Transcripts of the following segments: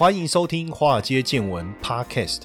欢迎收听《华尔街见闻》Podcast。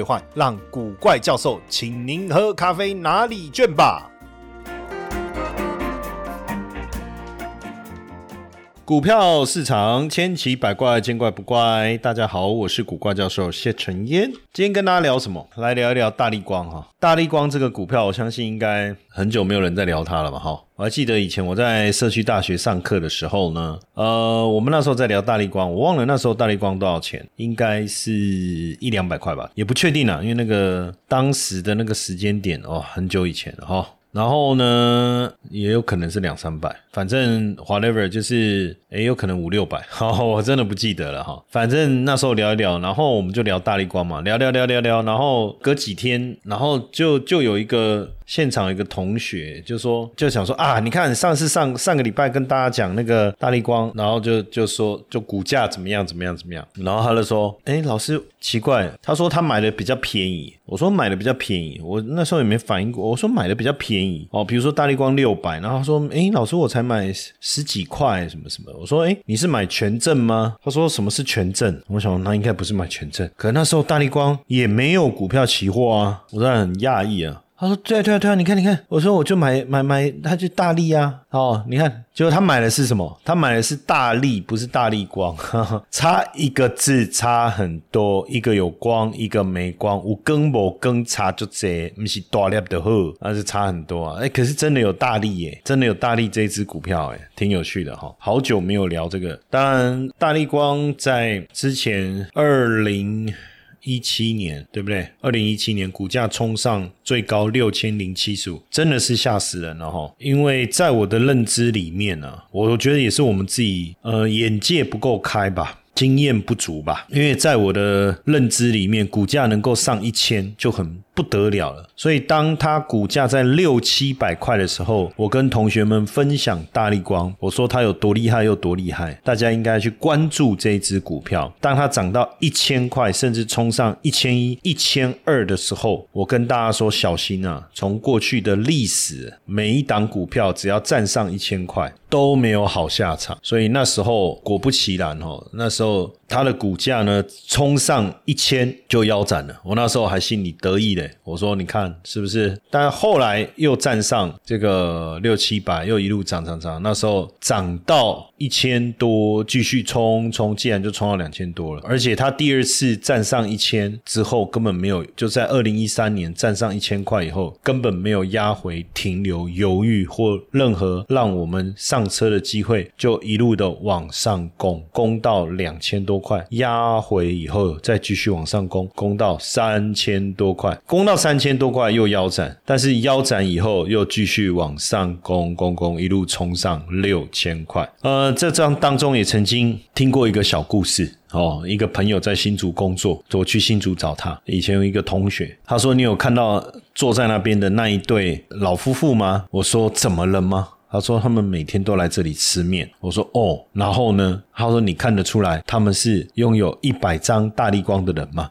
让古怪教授请您喝咖啡拿礼券吧。股票市场千奇百怪，见怪不怪。大家好，我是古怪教授谢承彦。今天跟大家聊什么？来聊一聊大力光哈。大力光这个股票，我相信应该很久没有人在聊它了吧？哈，我还记得以前我在社区大学上课的时候呢，呃，我们那时候在聊大力光，我忘了那时候大力光多少钱，应该是一两百块吧，也不确定啊，因为那个当时的那个时间点哦，很久以前了哈。然后呢，也有可能是两三百，反正 whatever 就是，也有可能五六百，好，我真的不记得了哈。反正那时候聊一聊，然后我们就聊大力光嘛，聊聊聊聊聊，然后隔几天，然后就就有一个。现场一个同学就说，就想说啊，你看上次上上个礼拜跟大家讲那个大力光，然后就就说就股价怎么样怎么样怎么样，然后他就说，哎，老师奇怪，他说他买的比较便宜，我说买的比较便宜，我那时候也没反应过，我说买的比较便宜哦，比如说大力光六百，然后他说，哎，老师我才买十几块什么什么，我说，哎，你是买权证吗？他说什么是权证？我想那应该不是买权证，可那时候大力光也没有股票期货啊，我真的很讶异啊。他说：“对啊，对啊，对啊，你看，你看，我说我就买买买，他就大力啊，哦，你看，结果他买的是什么？他买的是大力，不是大力光，差一个字差很多，一个有光，一个没光，无根无根差就这，不是大力的货，那是差很多啊。哎，可是真的有大力耶，真的有大力这支股票，哎，挺有趣的哈。好久没有聊这个，当然，大力光在之前二零。”一七年对不对？二零一七年股价冲上最高六千零七十五，真的是吓死人了哈！因为在我的认知里面呢，我觉得也是我们自己呃眼界不够开吧。经验不足吧，因为在我的认知里面，股价能够上一千就很不得了了。所以当它股价在六七百块的时候，我跟同学们分享大力光，我说它有多厉害又多厉害，大家应该去关注这一只股票。当它涨到一千块，甚至冲上一千一、一千二的时候，我跟大家说小心啊！从过去的历史，每一档股票只要站上一千块。都没有好下场，所以那时候果不其然哦，那时候它的股价呢冲上一千就腰斩了。我那时候还心里得意的我说你看是不是？但后来又站上这个六七百，又一路涨涨涨，那时候涨到一千多，继续冲冲，竟然就冲到两千多了。而且它第二次站上一千之后，根本没有就在二零一三年站上一千块以后，根本没有压回、停留、犹豫或任何让我们。上车的机会就一路的往上攻，攻到两千多块，压回以后再继续往上攻，攻到三千多块，攻到三千多块又腰斩，但是腰斩以后又继续往上攻，攻攻一路冲上六千块。呃，这张当中也曾经听过一个小故事哦，一个朋友在新竹工作，我去新竹找他，以前有一个同学，他说你有看到坐在那边的那一对老夫妇吗？我说怎么了吗？他说他们每天都来这里吃面。我说哦，然后呢？他说你看得出来他们是拥有一百张大力光的人吗？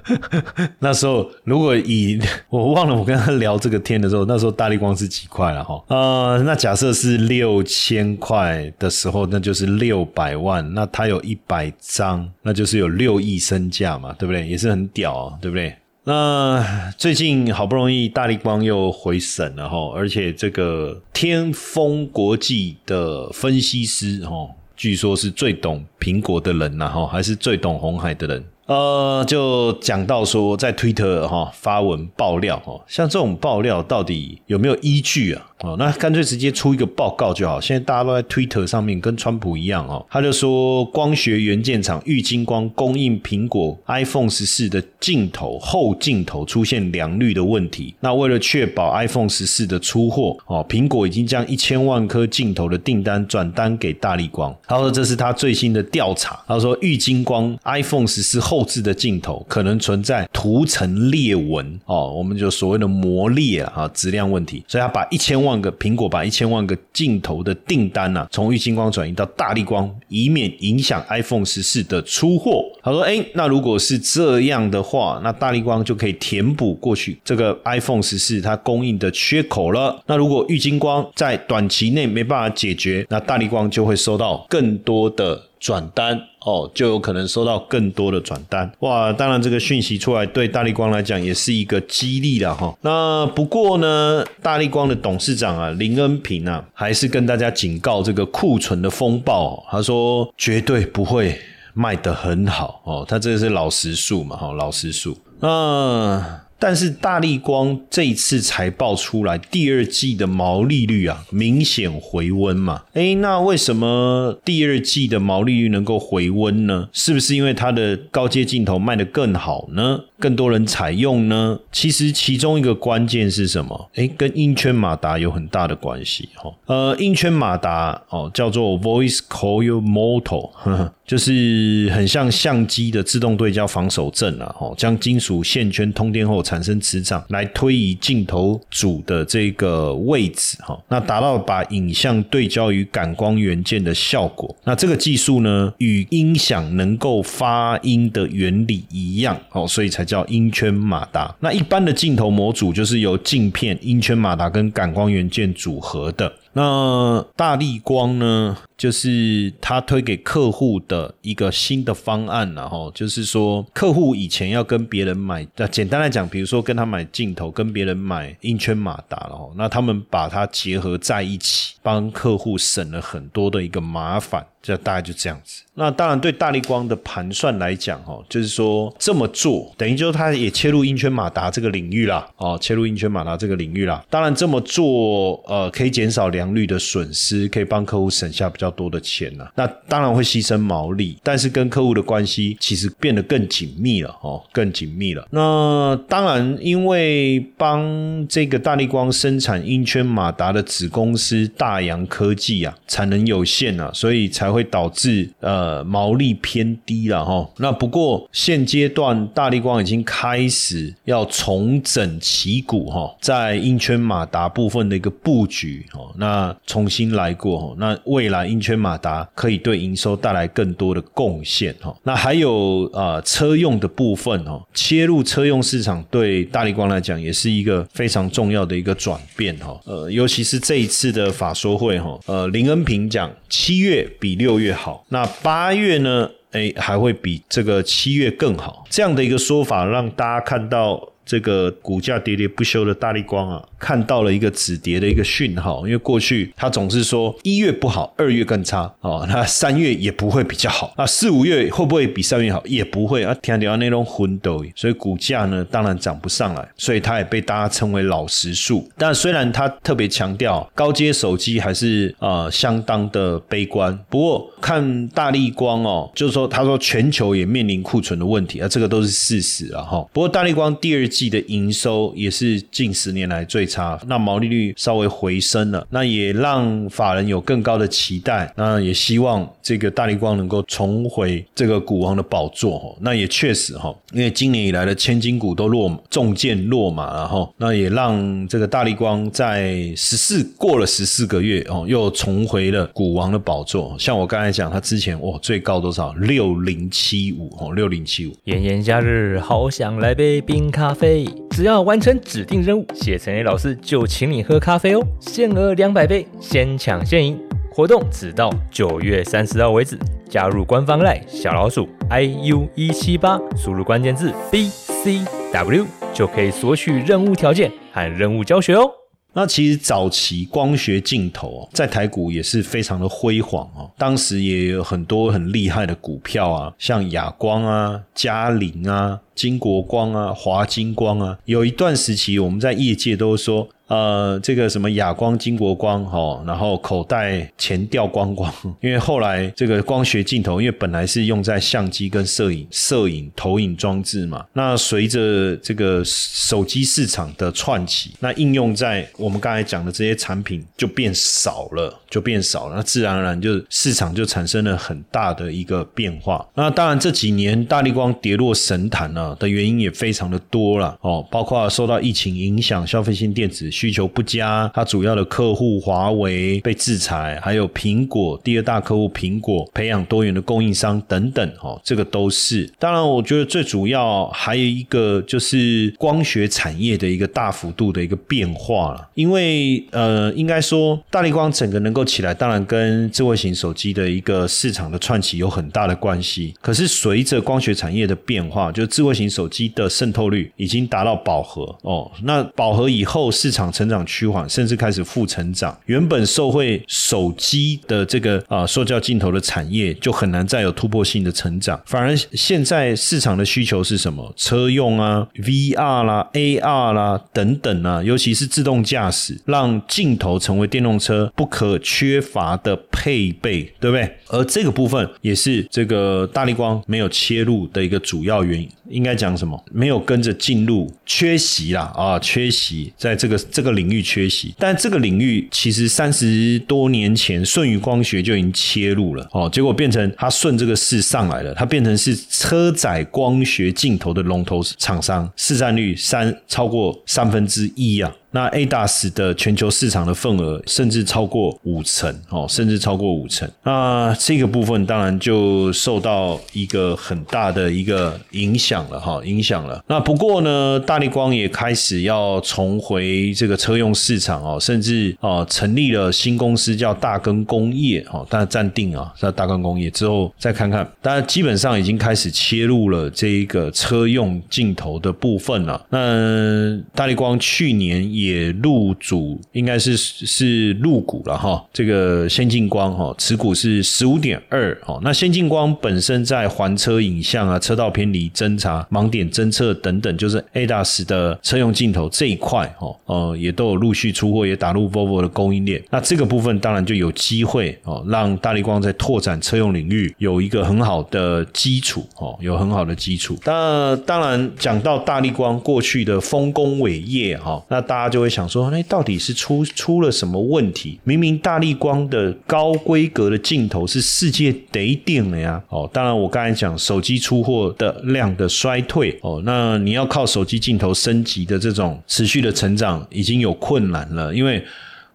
那时候如果以我忘了我跟他聊这个天的时候，那时候大力光是几块了哈？呃，那假设是六千块的时候，那就是六百万。那他有一百张，那就是有六亿身价嘛，对不对？也是很屌，对不对？那最近好不容易大力光又回审了哈，而且这个天风国际的分析师哈，据说是最懂苹果的人呐哈，还是最懂红海的人。呃，就讲到说在推特哈发文爆料哈，像这种爆料到底有没有依据啊？哦，那干脆直接出一个报告就好。现在大家都在 Twitter 上面跟川普一样哦，他就说光学元件厂玉金光供应苹果 iPhone 十四的镜头后镜头出现良率的问题。那为了确保 iPhone 十四的出货哦，苹果已经将一千万颗镜头的订单转单给大力光。他说这是他最新的调查。他说玉金光 iPhone 十四后后置的镜头可能存在涂层裂纹哦，我们就所谓的磨裂啊，质量问题。所以他把一千万。个苹果把一千万个镜头的订单呢，从玉金光转移到大力光，以免影响 iPhone 十四的出货。他说：“哎，那如果是这样的话，那大力光就可以填补过去这个 iPhone 十四它供应的缺口了。那如果玉金光在短期内没办法解决，那大力光就会收到更多的。”转单哦，就有可能收到更多的转单哇！当然，这个讯息出来对大力光来讲也是一个激励了哈。那不过呢，大力光的董事长啊林恩平啊，还是跟大家警告这个库存的风暴，他说绝对不会卖得很好哦。他这个是老实数嘛哈，老实数那。但是大力光这一次财报出来，第二季的毛利率啊明显回温嘛？哎，那为什么第二季的毛利率能够回温呢？是不是因为它的高阶镜头卖得更好呢？更多人采用呢？其实其中一个关键是什么？哎，跟音圈马达有很大的关系哈。呃，音圈马达哦，叫做 Voice Coil Motor，就是很像相机的自动对焦防守阵啊。哦，将金属线圈通电后产生磁场，来推移镜头组的这个位置哈。那达到把影像对焦于感光元件的效果。那这个技术呢，与音响能够发音的原理一样哦，所以才叫。叫音圈马达，那一般的镜头模组就是由镜片、音圈马达跟感光元件组合的。那大力光呢？就是他推给客户的一个新的方案，了哈就是说，客户以前要跟别人买，那简单来讲，比如说跟他买镜头，跟别人买音圈马达，了哈那他们把它结合在一起，帮客户省了很多的一个麻烦，就大概就这样子。那当然对大力光的盘算来讲，哈，就是说这么做等于就是他也切入音圈马达这个领域啦，哦，切入音圈马达这个领域啦。当然这么做，呃，可以减少良率的损失，可以帮客户省下比较。较多的钱呢，那当然会牺牲毛利，但是跟客户的关系其实变得更紧密了哦，更紧密了。那当然，因为帮这个大力光生产音圈马达的子公司大洋科技啊，产能有限啊，所以才会导致呃毛利偏低了哈。那不过现阶段大力光已经开始要重整旗鼓哈，在音圈马达部分的一个布局哦，那重新来过哦，那未来。音圈马达可以对营收带来更多的贡献哈，那还有啊车用的部分哦，切入车用市场对大力光来讲也是一个非常重要的一个转变哈，呃，尤其是这一次的法说会哈，呃，林恩平讲七月比六月好，那八月呢，哎，还会比这个七月更好，这样的一个说法让大家看到。这个股价喋喋不休的大力光啊，看到了一个止跌的一个讯号，因为过去他总是说一月不好，二月更差哦，那三月也 不会比较好，那四五月会不会比三月好？也不会啊，听到那种混斗，所以股价呢当然涨不上来，所以它也被大家称为老实数。但虽然他特别强调高阶手机还是啊相当的悲观，不过看大力光哦，就是说他说全球也面临库存的问题啊，这个都是事实啊哈。不过大力光第二。季的营收也是近十年来最差，那毛利率稍微回升了，那也让法人有更高的期待，那也希望这个大力光能够重回这个股王的宝座哈，那也确实哈，因为今年以来的千金股都落中箭落马了哈，那也让这个大力光在十四过了十四个月哦，又重回了股王的宝座。像我刚才讲，他之前哇最高多少六零七五哦，六零七五。炎炎夏日，好想来杯冰咖啡。只要完成指定任务，谢承彦老师就请你喝咖啡哦，限额两百杯，先抢先赢。活动只到九月三十号为止。加入官方 Line 小老鼠 iu 一七八，输入关键字 bcw 就可以索取任务条件和任务教学哦。那其实早期光学镜头在台股也是非常的辉煌哦，当时也有很多很厉害的股票啊，像亚光啊、嘉陵啊。金国光啊，华金光啊，有一段时期我们在业界都说。呃，这个什么哑光、金国光，哈，然后口袋钱掉光光，因为后来这个光学镜头，因为本来是用在相机跟摄影、摄影投影装置嘛，那随着这个手机市场的串起，那应用在我们刚才讲的这些产品就变少了，就变少了，那自然而然就市场就产生了很大的一个变化。那当然这几年大力光跌落神坛的原因也非常的多了哦，包括受到疫情影响，消费性电子。需求不佳，它主要的客户华为被制裁，还有苹果第二大客户苹果培养多元的供应商等等，哦，这个都是。当然，我觉得最主要还有一个就是光学产业的一个大幅度的一个变化了。因为呃，应该说大力光整个能够起来，当然跟智慧型手机的一个市场的串起有很大的关系。可是随着光学产业的变化，就智慧型手机的渗透率已经达到饱和哦，那饱和以后市场。成长趋缓，甚至开始负成长。原本受惠手机的这个啊塑胶镜头的产业，就很难再有突破性的成长。反而现在市场的需求是什么？车用啊、VR 啦、AR 啦等等啊，尤其是自动驾驶，让镜头成为电动车不可缺乏的配备，对不对？而这个部分也是这个大力光没有切入的一个主要原因。应该讲什么？没有跟着进入，缺席啦啊，缺席在这个这个领域缺席。但这个领域其实三十多年前舜宇光学就已经切入了哦，结果变成它顺这个势上来了，它变成是车载光学镜头的龙头厂商，市占率三超过三分之一呀。那 ADAS 的全球市场的份额甚至超过五成哦，甚至超过五成。那这个部分当然就受到一个很大的一个影响了哈，影响了。那不过呢，大力光也开始要重回这个车用市场哦，甚至哦成立了新公司叫大根工业哦，但暂定啊在大根工业之后再看看。当然基本上已经开始切入了这一个车用镜头的部分了。那大力光去年也。也入主应该是是入股了哈，这个先进光哈持股是十五点二哦。那先进光本身在环车影像啊、车道偏离侦查、盲点侦测等等，就是 ADAS 的车用镜头这一块哦，呃，也都有陆续出货，也打入 Volvo 的供应链。那这个部分当然就有机会哦，让大力光在拓展车用领域有一个很好的基础哦，有很好的基础。那当然讲到大力光过去的丰功伟业哈，那大家。就会想说，那到底是出出了什么问题？明明大力光的高规格的镜头是世界得顶了呀！哦，当然我刚才讲手机出货的量的衰退哦，那你要靠手机镜头升级的这种持续的成长已经有困难了，因为。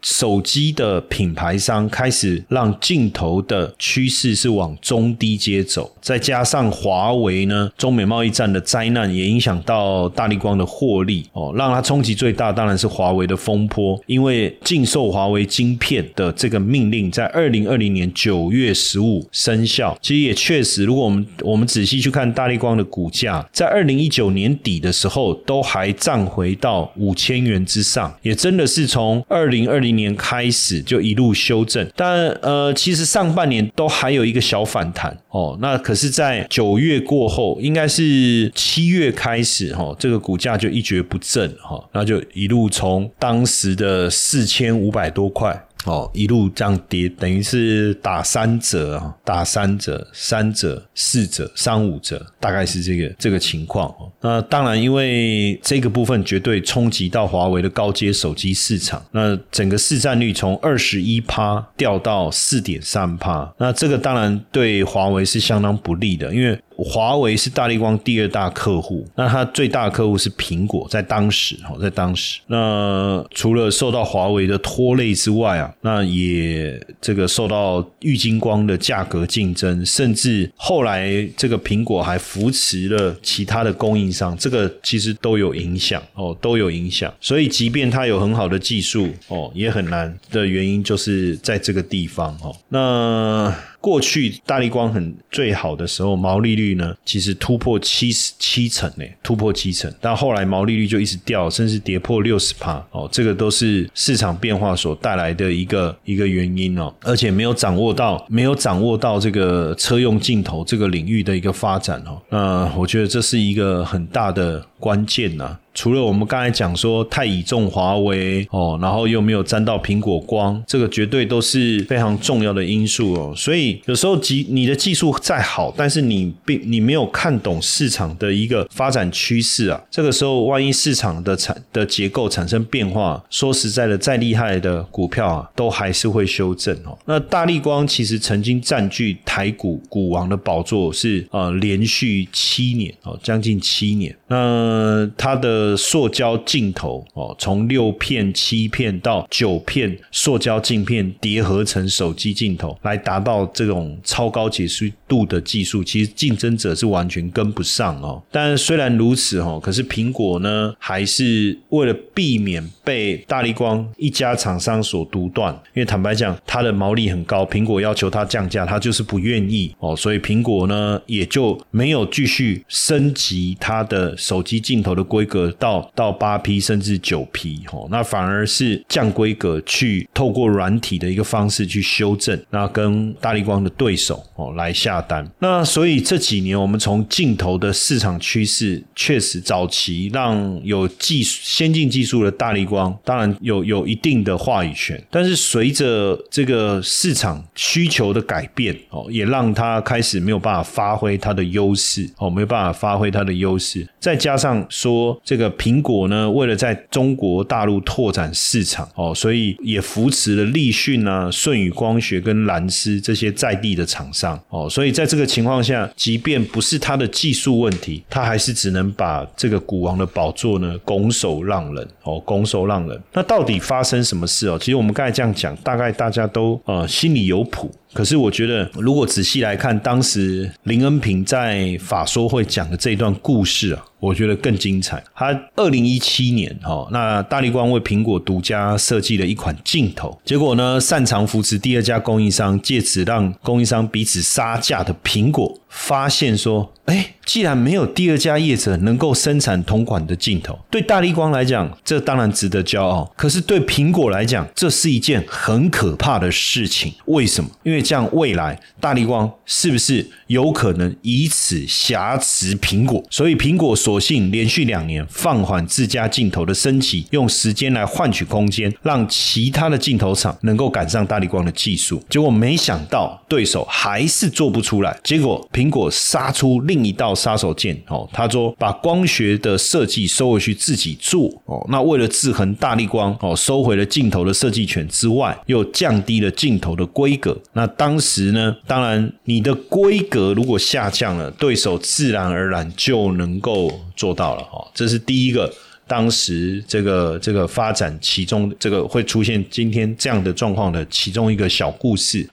手机的品牌商开始让镜头的趋势是往中低阶走，再加上华为呢，中美贸易战的灾难也影响到大力光的获利哦，让它冲击最大当然是华为的风波，因为禁售华为晶片的这个命令在二零二零年九月十五生效。其实也确实，如果我们我们仔细去看大力光的股价，在二零一九年底的时候都还涨回到五千元之上，也真的是从二零二零。一年开始就一路修正，但呃，其实上半年都还有一个小反弹哦。那可是，在九月过后，应该是七月开始哈，这个股价就一蹶不振哈，那就一路从当时的四千五百多块。哦，一路这样跌，等于是打三折啊，打三折、三折、四折、三五折，大概是这个这个情况。那当然，因为这个部分绝对冲击到华为的高阶手机市场，那整个市占率从二十一趴掉到四点三趴，那这个当然对华为是相当不利的，因为。华为是大力光第二大客户，那它最大客户是苹果，在当时哈，在当时，那除了受到华为的拖累之外啊，那也这个受到玉金光的价格竞争，甚至后来这个苹果还扶持了其他的供应商，这个其实都有影响哦，都有影响。所以，即便它有很好的技术哦，也很难的原因就是在这个地方哦。那过去大力光很最好的时候，毛利率呢其实突破七十七成呢，突破七成，但后来毛利率就一直掉，甚至跌破六十帕哦，这个都是市场变化所带来的一个一个原因哦，而且没有掌握到没有掌握到这个车用镜头这个领域的一个发展哦，那我觉得这是一个很大的关键呐。除了我们刚才讲说太倚重华为哦，然后又没有沾到苹果光，这个绝对都是非常重要的因素哦。所以有时候技你的技术再好，但是你并你没有看懂市场的一个发展趋势啊，这个时候万一市场的产的结构产生变化，说实在的，再厉害的股票啊，都还是会修正哦。那大力光其实曾经占据台股股王的宝座，是呃连续七年哦，将近七年。那它的塑胶镜头哦，从六片、七片到九片塑胶镜片叠合成手机镜头，来达到这种超高解析度的技术，其实竞争者是完全跟不上哦。但虽然如此哦，可是苹果呢，还是为了避免被大力光一家厂商所独断，因为坦白讲，它的毛利很高，苹果要求它降价，它就是不愿意哦，所以苹果呢也就没有继续升级它的手机镜头的规格。到到八 P 甚至九 P 哦，那反而是降规格去透过软体的一个方式去修正，那跟大力光的对手哦来下单。那所以这几年我们从镜头的市场趋势，确实早期让有技术先进技术的大力光，当然有有一定的话语权。但是随着这个市场需求的改变哦，也让他开始没有办法发挥他的优势哦，没有办法发挥他的优势。再加上说这。个苹果呢，为了在中国大陆拓展市场哦，所以也扶持了立讯啊、舜宇光学跟蓝思这些在地的厂商哦，所以在这个情况下，即便不是它的技术问题，它还是只能把这个股王的宝座呢拱手让人哦，拱手让人。那到底发生什么事哦？其实我们刚才这样讲，大概大家都呃心里有谱。可是我觉得，如果仔细来看，当时林恩平在法说会讲的这一段故事啊。我觉得更精彩。他二零一七年，哈，那大力光为苹果独家设计了一款镜头，结果呢，擅长扶持第二家供应商，借此让供应商彼此杀价的苹果。发现说，哎，既然没有第二家业者能够生产同款的镜头，对大力光来讲，这当然值得骄傲。可是对苹果来讲，这是一件很可怕的事情。为什么？因为这样未来大力光是不是有可能以此挟持苹果？所以苹果索性连续两年放缓自家镜头的升级，用时间来换取空间，让其他的镜头厂能够赶上大力光的技术。结果没想到对手还是做不出来。结果。苹果杀出另一道杀手锏哦，他说把光学的设计收回去自己做哦，那为了制衡大力光哦，收回了镜头的设计权之外，又降低了镜头的规格。那当时呢，当然你的规格如果下降了，对手自然而然就能够做到了哦。这是第一个，当时这个这个发展其中这个会出现今天这样的状况的其中一个小故事。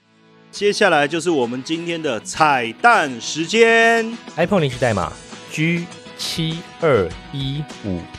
接下来就是我们今天的彩蛋时间，iPhone 领取代码 G 七二一五。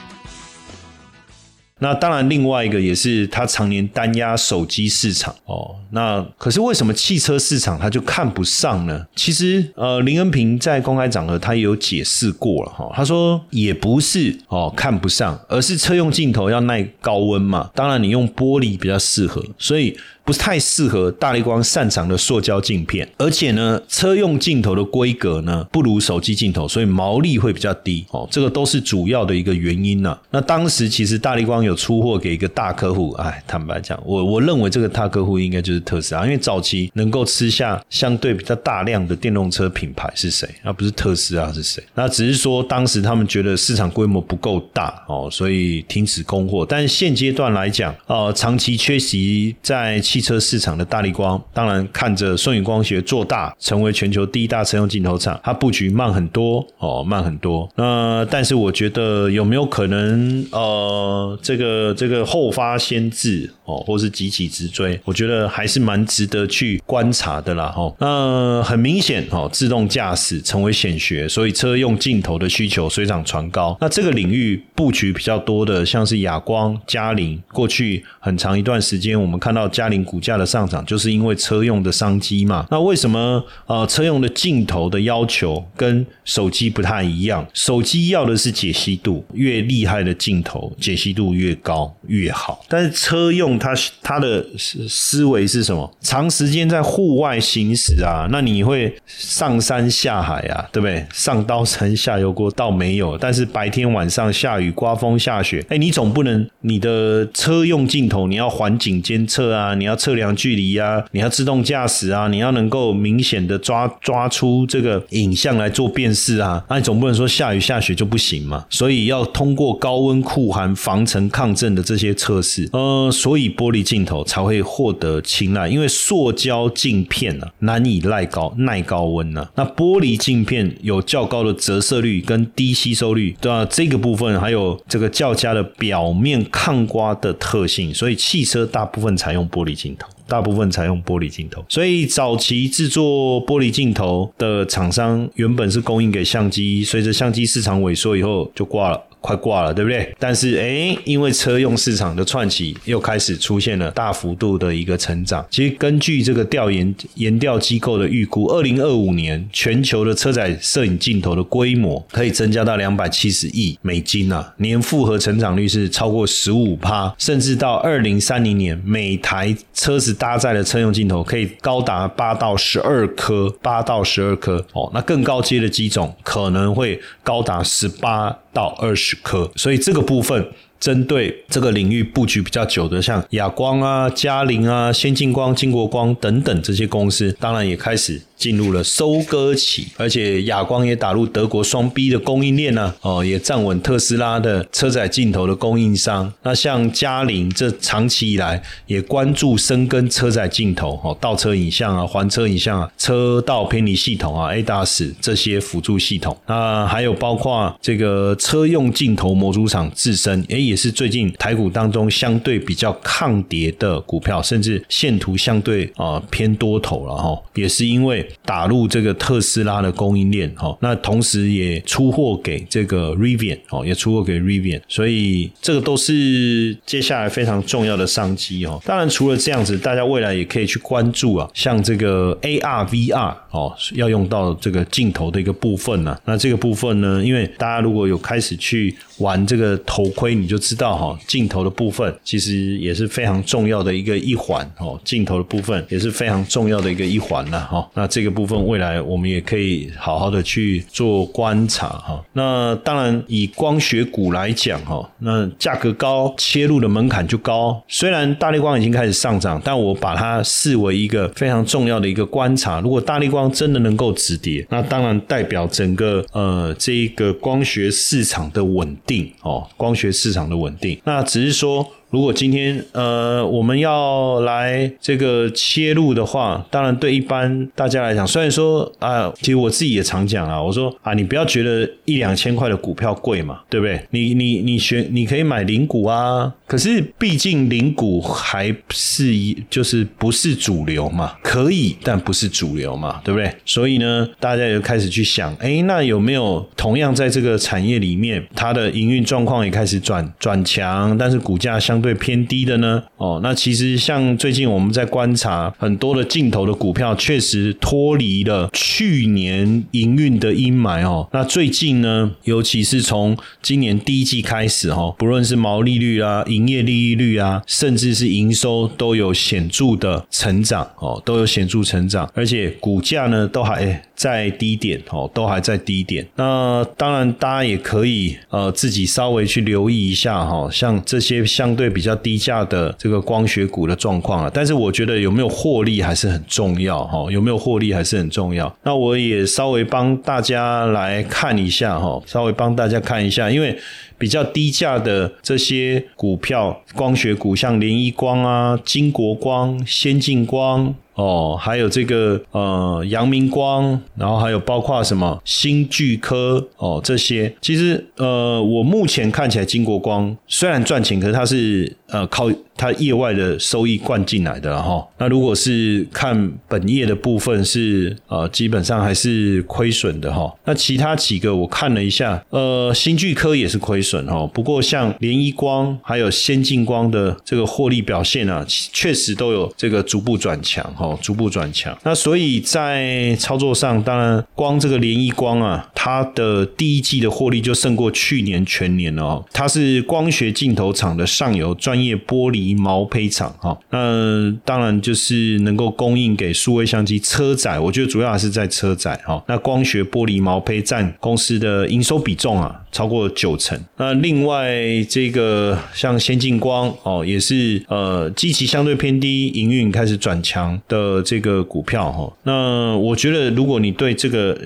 那当然，另外一个也是他常年单压手机市场哦。那可是为什么汽车市场他就看不上呢？其实呃，林恩平在公开场合他也有解释过了哈。他说也不是哦看不上，而是车用镜头要耐高温嘛。当然你用玻璃比较适合，所以。不太适合大力光擅长的塑胶镜片，而且呢，车用镜头的规格呢不如手机镜头，所以毛利会比较低哦。这个都是主要的一个原因呢。那当时其实大力光有有出货给一个大客户，哎，坦白讲，我我认为这个大客户应该就是特斯拉，因为早期能够吃下相对比较大量的电动车品牌是谁？那不是特斯拉是谁？那只是说当时他们觉得市场规模不够大哦，所以停止供货。但是现阶段来讲，呃，长期缺席在汽车市场的大力光，当然看着舜宇光学做大，成为全球第一大车用镜头厂，它布局慢很多哦，慢很多。那但是我觉得有没有可能呃，这个这个后发先至哦，或是急起直追，我觉得还是蛮值得去观察的啦。哈，那很明显哦，自动驾驶成为显学，所以车用镜头的需求水涨船高。那这个领域布局比较多的，像是亚光、嘉陵，过去很长一段时间，我们看到嘉陵股价的上涨，就是因为车用的商机嘛。那为什么呃车用的镜头的要求跟手机不太一样？手机要的是解析度，越厉害的镜头解析度越高越好。但是车用它它的思维是什么？长时间在户外行驶啊，那你会上山下海啊，对不对？上刀山下油锅倒没有，但是白天晚上下雨刮风下雪，哎，你总不能你的车用镜头你要环境监测啊，你要测量距离啊，你要自动驾驶啊，你要能够明显的抓抓出这个影像来做辨识啊，那你总不能说下雨下雪就不行嘛？所以要通过高温酷寒、防尘抗震的这些测试，呃，所以玻璃镜头才会获得青睐，因为塑胶镜片呢难以耐高耐高温呢，那玻璃镜片有较高的折射率跟低吸收率，对吧？这个部分还有这个较佳的表面抗刮的特性，所以汽车大部分采用玻璃镜头。大部分采用玻璃镜头，所以早期制作玻璃镜头的厂商原本是供应给相机，随着相机市场萎缩以后就挂了。快挂了，对不对？但是哎，因为车用市场的串起，又开始出现了大幅度的一个成长。其实根据这个调研研调机构的预估，二零二五年全球的车载摄影镜头的规模可以增加到两百七十亿美金啊，年复合成长率是超过十五趴，甚至到二零三零年，每台车子搭载的车用镜头可以高达八到十二颗，八到十二颗哦。那更高阶的机种可能会高达十八到二十。十颗，所以这个部分针对这个领域布局比较久的，像亚光啊、嘉陵啊、先进光、金国光等等这些公司，当然也开始。进入了收割期，而且亚光也打入德国双 B 的供应链呢，哦，也站稳特斯拉的车载镜头的供应商。那像嘉陵，这长期以来也关注深耕车载镜头，哦，倒车影像啊、环车影像啊、车道偏离系统啊、ADAS 这些辅助系统。那还有包括这个车用镜头模组厂自身，诶，也是最近台股当中相对比较抗跌的股票，甚至线图相对啊偏多头了哈，也是因为。打入这个特斯拉的供应链，哈，那同时也出货给这个 Rivian，哦，也出货给 Rivian，所以这个都是接下来非常重要的商机，哦。当然，除了这样子，大家未来也可以去关注啊，像这个 AR、VR，哦，要用到这个镜头的一个部分呢。那这个部分呢，因为大家如果有开始去玩这个头盔，你就知道哈，镜头的部分其实也是非常重要的一个一环，哦，镜头的部分也是非常重要的一个一环了，哈。那这个部分未来我们也可以好好的去做观察哈。那当然以光学股来讲哈，那价格高，切入的门槛就高。虽然大力光已经开始上涨，但我把它视为一个非常重要的一个观察。如果大力光真的能够止跌，那当然代表整个呃这一个光学市场的稳定哦，光学市场的稳定。那只是说。如果今天呃我们要来这个切入的话，当然对一般大家来讲，虽然说啊，其实我自己也常讲啊，我说啊，你不要觉得一两千块的股票贵嘛，对不对？你你你选你可以买零股啊，可是毕竟零股还是一就是不是主流嘛，可以但不是主流嘛，对不对？所以呢，大家就开始去想，哎，那有没有同样在这个产业里面，它的营运状况也开始转转强，但是股价相相对偏低的呢？哦，那其实像最近我们在观察很多的镜头的股票，确实脱离了去年营运的阴霾哦。那最近呢，尤其是从今年第一季开始哈，不论是毛利率啊、营业利率啊，甚至是营收都有显著的成长哦，都有显著成长，而且股价呢都还在低点哦，都还在低点。那当然，大家也可以呃自己稍微去留意一下哈，像这些相对。比较低价的这个光学股的状况啊，但是我觉得有没有获利还是很重要哈，有没有获利还是很重要。那我也稍微帮大家来看一下哈，稍微帮大家看一下，因为比较低价的这些股票，光学股像联一光啊、金国光、先进光。哦，还有这个呃阳明光，然后还有包括什么新巨科哦这些，其实呃我目前看起来金国光虽然赚钱，可是它是呃靠。它业外的收益灌进来的哈，那如果是看本业的部分是呃基本上还是亏损的哈。那其他几个我看了一下，呃新巨科也是亏损哈。不过像联一光还有先进光的这个获利表现啊，确实都有这个逐步转强哈，逐步转强。那所以在操作上，当然光这个联一光啊，它的第一季的获利就胜过去年全年了哦。它是光学镜头厂的上游专业玻璃。毛坯厂哈，那当然就是能够供应给数位相机车载，我觉得主要还是在车载哈。那光学玻璃毛坯占公司的营收比重啊，超过九成。那另外这个像先进光哦，也是呃基期相对偏低，营运开始转强的这个股票哈。那我觉得如果你对这个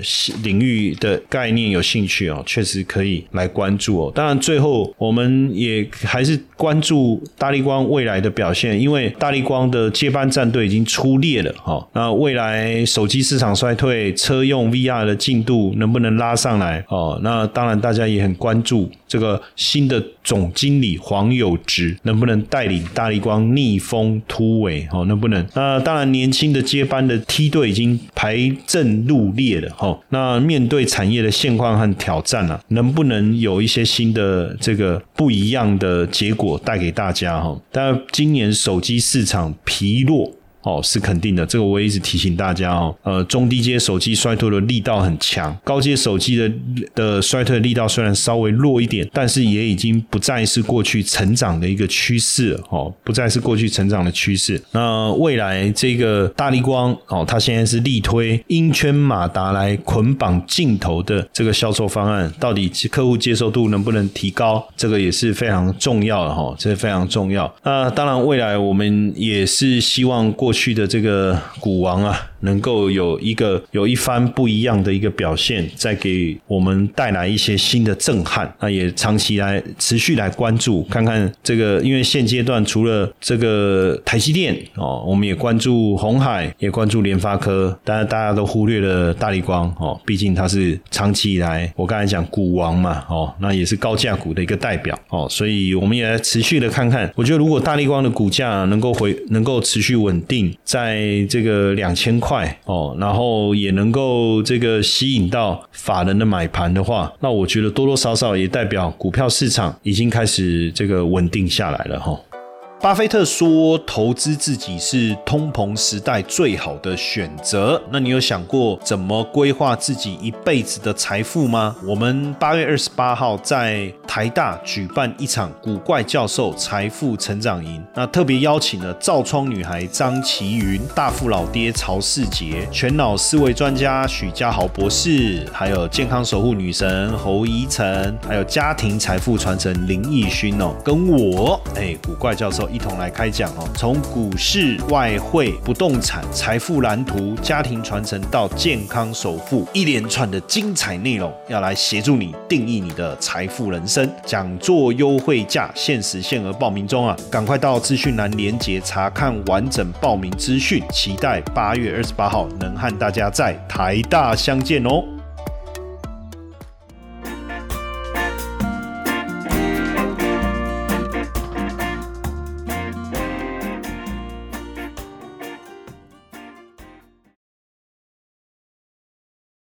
领域的概念有兴趣哦，确实可以来关注哦。当然最后我们也还是关注大力光。未来的表现，因为大力光的接班战队已经出列了哈。那未来手机市场衰退，车用 VR 的进度能不能拉上来哦？那当然，大家也很关注这个新的总经理黄有直能不能带领大力光逆风突围哦？能不能？那当然，年轻的接班的梯队已经排阵入列了哈。那面对产业的现况和挑战啊，能不能有一些新的这个不一样的结果带给大家哈？但今年手机市场疲弱。哦，是肯定的，这个我也一直提醒大家哦。呃，中低阶手机衰退的力道很强，高阶手机的的衰退力道虽然稍微弱一点，但是也已经不再是过去成长的一个趋势。哦，不再是过去成长的趋势。那未来这个大力光哦，它现在是力推英圈马达来捆绑镜头的这个销售方案，到底客户接受度能不能提高？这个也是非常重要的哈，这是非常重要。那当然，未来我们也是希望过。去的这个股王啊。能够有一个有一番不一样的一个表现，再给我们带来一些新的震撼。那也长期来持续来关注，看看这个，因为现阶段除了这个台积电哦，我们也关注红海，也关注联发科，当然大家都忽略了大力光哦，毕竟它是长期以来我刚才讲股王嘛哦，那也是高价股的一个代表哦，所以我们也来持续的看看。我觉得如果大力光的股价能够回能够持续稳定在这个两千块。快哦，然后也能够这个吸引到法人的买盘的话，那我觉得多多少少也代表股票市场已经开始这个稳定下来了哈。巴菲特说：“投资自己是通膨时代最好的选择。”那你有想过怎么规划自己一辈子的财富吗？我们八月二十八号在台大举办一场古怪教授财富成长营，那特别邀请了造窗女孩张琪云、大富老爹曹世杰、全脑思维专家许家豪博士，还有健康守护女神侯怡晨，还有家庭财富传承林奕勋哦，跟我哎古怪教授。一同来开讲哦，从股市、外汇、不动产、财富蓝图、家庭传承到健康首富，一连串的精彩内容，要来协助你定义你的财富人生。讲座优惠价，限时限额报名中啊，赶快到资讯栏连接查看完整报名资讯，期待八月二十八号能和大家在台大相见哦。